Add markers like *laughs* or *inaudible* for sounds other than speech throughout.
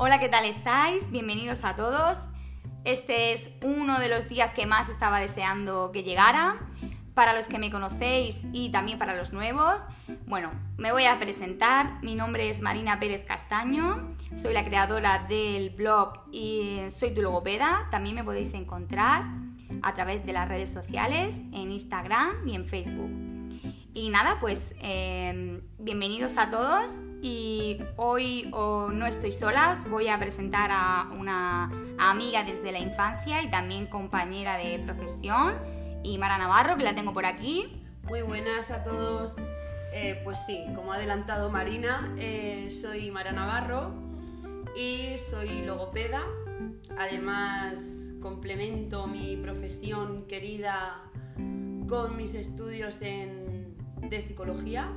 Hola, ¿qué tal estáis? Bienvenidos a todos. Este es uno de los días que más estaba deseando que llegara. Para los que me conocéis y también para los nuevos, bueno, me voy a presentar. Mi nombre es Marina Pérez Castaño, soy la creadora del blog y soy tu logopeda. También me podéis encontrar a través de las redes sociales, en Instagram y en Facebook. Y nada, pues eh, bienvenidos a todos y hoy no estoy sola, voy a presentar a una amiga desde la infancia y también compañera de profesión, y Mara Navarro, que la tengo por aquí. Muy buenas a todos. Eh, pues sí, como ha adelantado Marina, eh, soy Mara Navarro y soy logopeda. Además, complemento mi profesión querida con mis estudios en, de psicología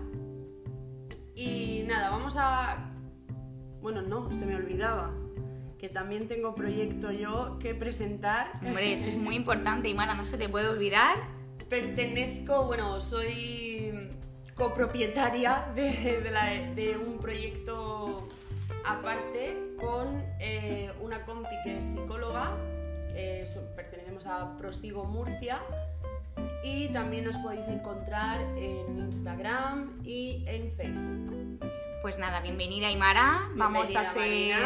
y nada, vamos a... Bueno, no, se me olvidaba que también tengo proyecto yo que presentar. Hombre, eso es muy *laughs* importante, Imara, no se te puede olvidar. Pertenezco, bueno, soy copropietaria de, un proyecto aparte con eh, una compi que es psicóloga, pertenecemos a Prosigo Murcia y también nos podéis encontrar en Instagram y en Facebook. Pues nada, bienvenida Aymara. Vamos a ser,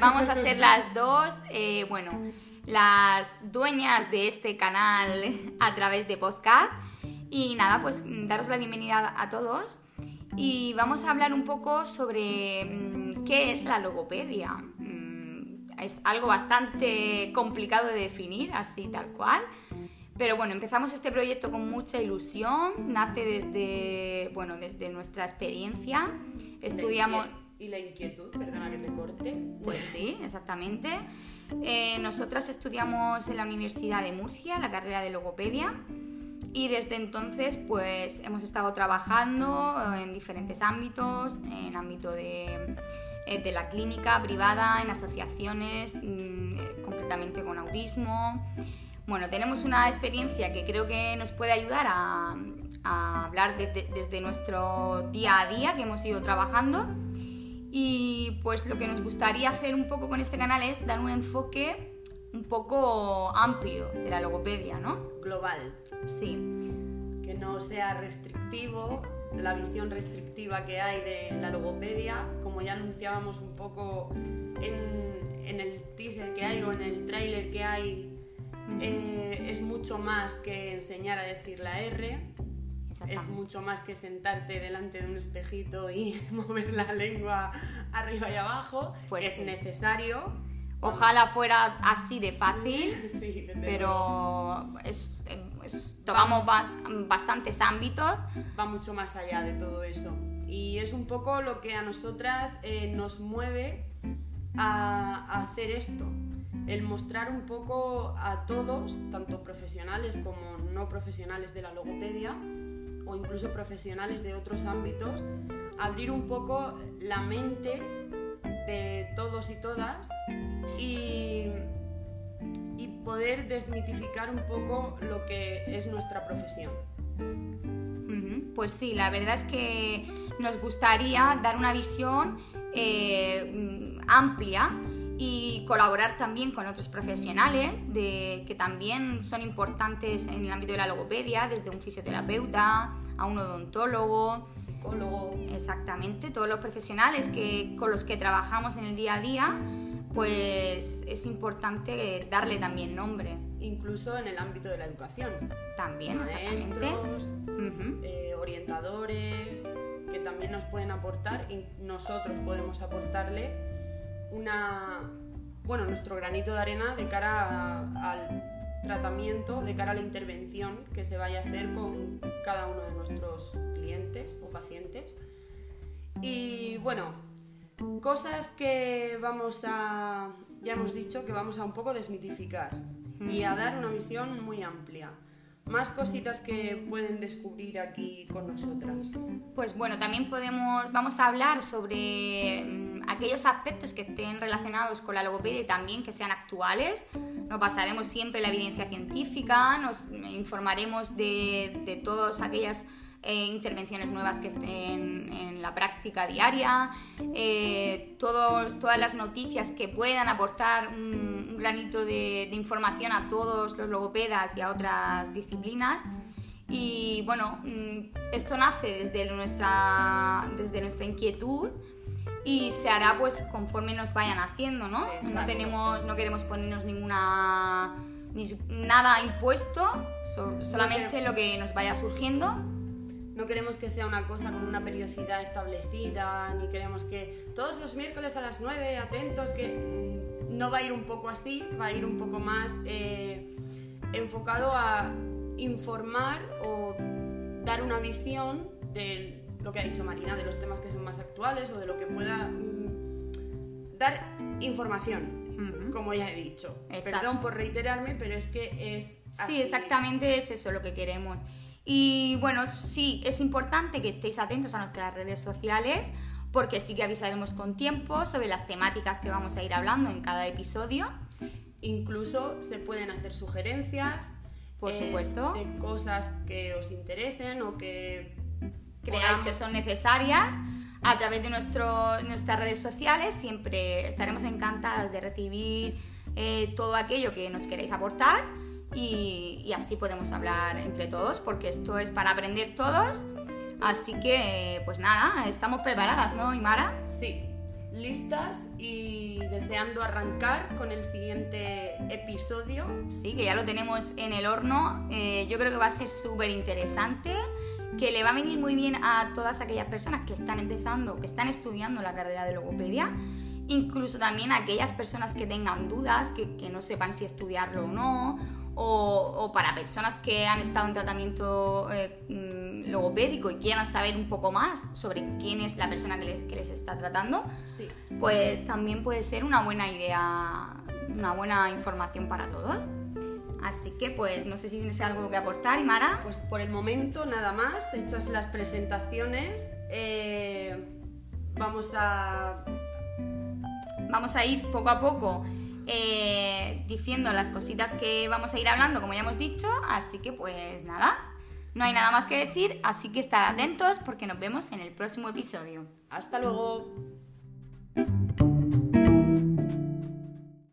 vamos a ser las dos, eh, bueno, las dueñas de este canal a través de podcast. Y nada, pues daros la bienvenida a todos. Y vamos a hablar un poco sobre mm, qué es la logopedia. Mm, es algo bastante complicado de definir, así tal cual. Pero bueno, empezamos este proyecto con mucha ilusión, nace desde, bueno, desde nuestra experiencia. Estudiamos... Y la inquietud, perdona que te corte. Pues sí, exactamente. Eh, nosotras estudiamos en la Universidad de Murcia la carrera de logopedia y desde entonces pues hemos estado trabajando en diferentes ámbitos, en el ámbito de, eh, de la clínica privada, en asociaciones, mm, concretamente con autismo. Bueno, tenemos una experiencia que creo que nos puede ayudar a, hablar desde nuestro día a día que hemos ido trabajando. Y pues lo que nos gustaría hacer un poco con este canal es dar un enfoque un poco amplio de la logopedia, ¿no? Global. Sí. Que no sea restrictivo, la visión restrictiva que hay de la logopedia, como ya anunciábamos un poco en, en el teaser que hay o en el tráiler que hay eh, es mucho más que enseñar a decir la R, es mucho más que sentarte delante de un espejito y *laughs* mover la lengua arriba y abajo, pues es necesario. Ojalá fuera así de fácil, *laughs* pero es, tocamos bastantes ámbitos. Va mucho más allá de todo eso. Y es un poco lo que a nosotras eh, nos mueve a hacer esto. El mostrar un poco a todos, tanto profesionales como no profesionales de la logopedia o incluso profesionales de otros ámbitos, abrir un poco la mente de todos y todas y, poder desmitificar un poco lo que es nuestra profesión. Pues sí, la verdad es que nos gustaría dar una visión eh, amplia y colaborar también con otros profesionales de, que también son importantes en el ámbito de la logopedia, desde un fisioterapeuta a un odontólogo, psicólogo. Exactamente, todos los profesionales que, con los que trabajamos en el día a día, pues es importante darle también nombre. Incluso en el ámbito de la educación. También, Maestros, eh, orientadores, que también nos pueden aportar y nosotros podemos aportarle una, bueno, nuestro granito de arena de cara al tratamiento, de cara a la intervención que se vaya a hacer con cada uno de nuestros clientes o pacientes. Y bueno, cosas que vamos a, ya hemos dicho que vamos a un poco desmitificar y a dar una visión muy amplia más cositas que pueden descubrir aquí con nosotras. Pues bueno, también podemos, vamos a hablar sobre mm, aquellos aspectos que estén relacionados con la logopedia y también que sean actuales. Nos basaremos siempre la evidencia científica, nos informaremos de, de todas aquellas eh, intervenciones nuevas que estén en la práctica diaria, eh, todos, todas las noticias que puedan aportar un, granito de, información a todos los logopedas y a otras disciplinas. Y bueno, mm, esto nace desde nuestra, desde nuestra inquietud y se hará pues conforme nos vayan haciendo, ¿no? No tenemos, no queremos ponernos ninguna ni nada impuesto, solamente lo que nos vaya surgiendo. No queremos que sea una cosa con una periodicidad establecida, ni queremos que todos los miércoles a las 9, atentos, que no va a ir un poco así, va a ir un poco más eh, enfocado a informar o dar una visión de lo que ha dicho Marina, de los temas que son más actuales o de lo que pueda mm, dar información como ya he dicho. Perdón por reiterarme, pero es que es... Sí, exactamente es eso lo que queremos. Y bueno, sí, es importante que estéis atentos a nuestras redes sociales porque sí que avisaremos con tiempo sobre las temáticas que vamos a ir hablando en cada episodio. Incluso se pueden hacer sugerencias. Por eh, supuesto. De cosas que os interesen o que creáis que son necesarias a través de nuestro, nuestras redes sociales. Siempre estaremos encantadas de recibir eh, todo aquello que nos queréis aportar y, así podemos hablar entre todos, porque esto es para aprender todos. Así que, pues nada, estamos preparadas, ¿no, Imara? Sí, listas y deseando arrancar con el siguiente episodio. Sí, que ya lo tenemos en el horno. Eh, yo creo que va a ser súper interesante que le va a venir muy bien a todas aquellas personas que están empezando, que están estudiando la carrera de logopedia, incluso también a aquellas personas que tengan dudas, que, que no sepan si estudiarlo o no, o, o, para personas que han estado en tratamiento eh, mm, logopédico y quieran saber un poco más sobre quién es la persona que les, que les está tratando, sí. pues también puede ser una buena idea, una buena información para todos. Así que pues no sé si tienes algo que aportar, Imara. Pues por el momento nada más, hechas las presentaciones, eh, vamos a... Vamos a ir poco a poco eh, diciendo las cositas que vamos a ir hablando, como ya hemos dicho, así que pues nada, no hay nada más que decir, así que estar atentos porque nos vemos en el próximo episodio. Hasta luego.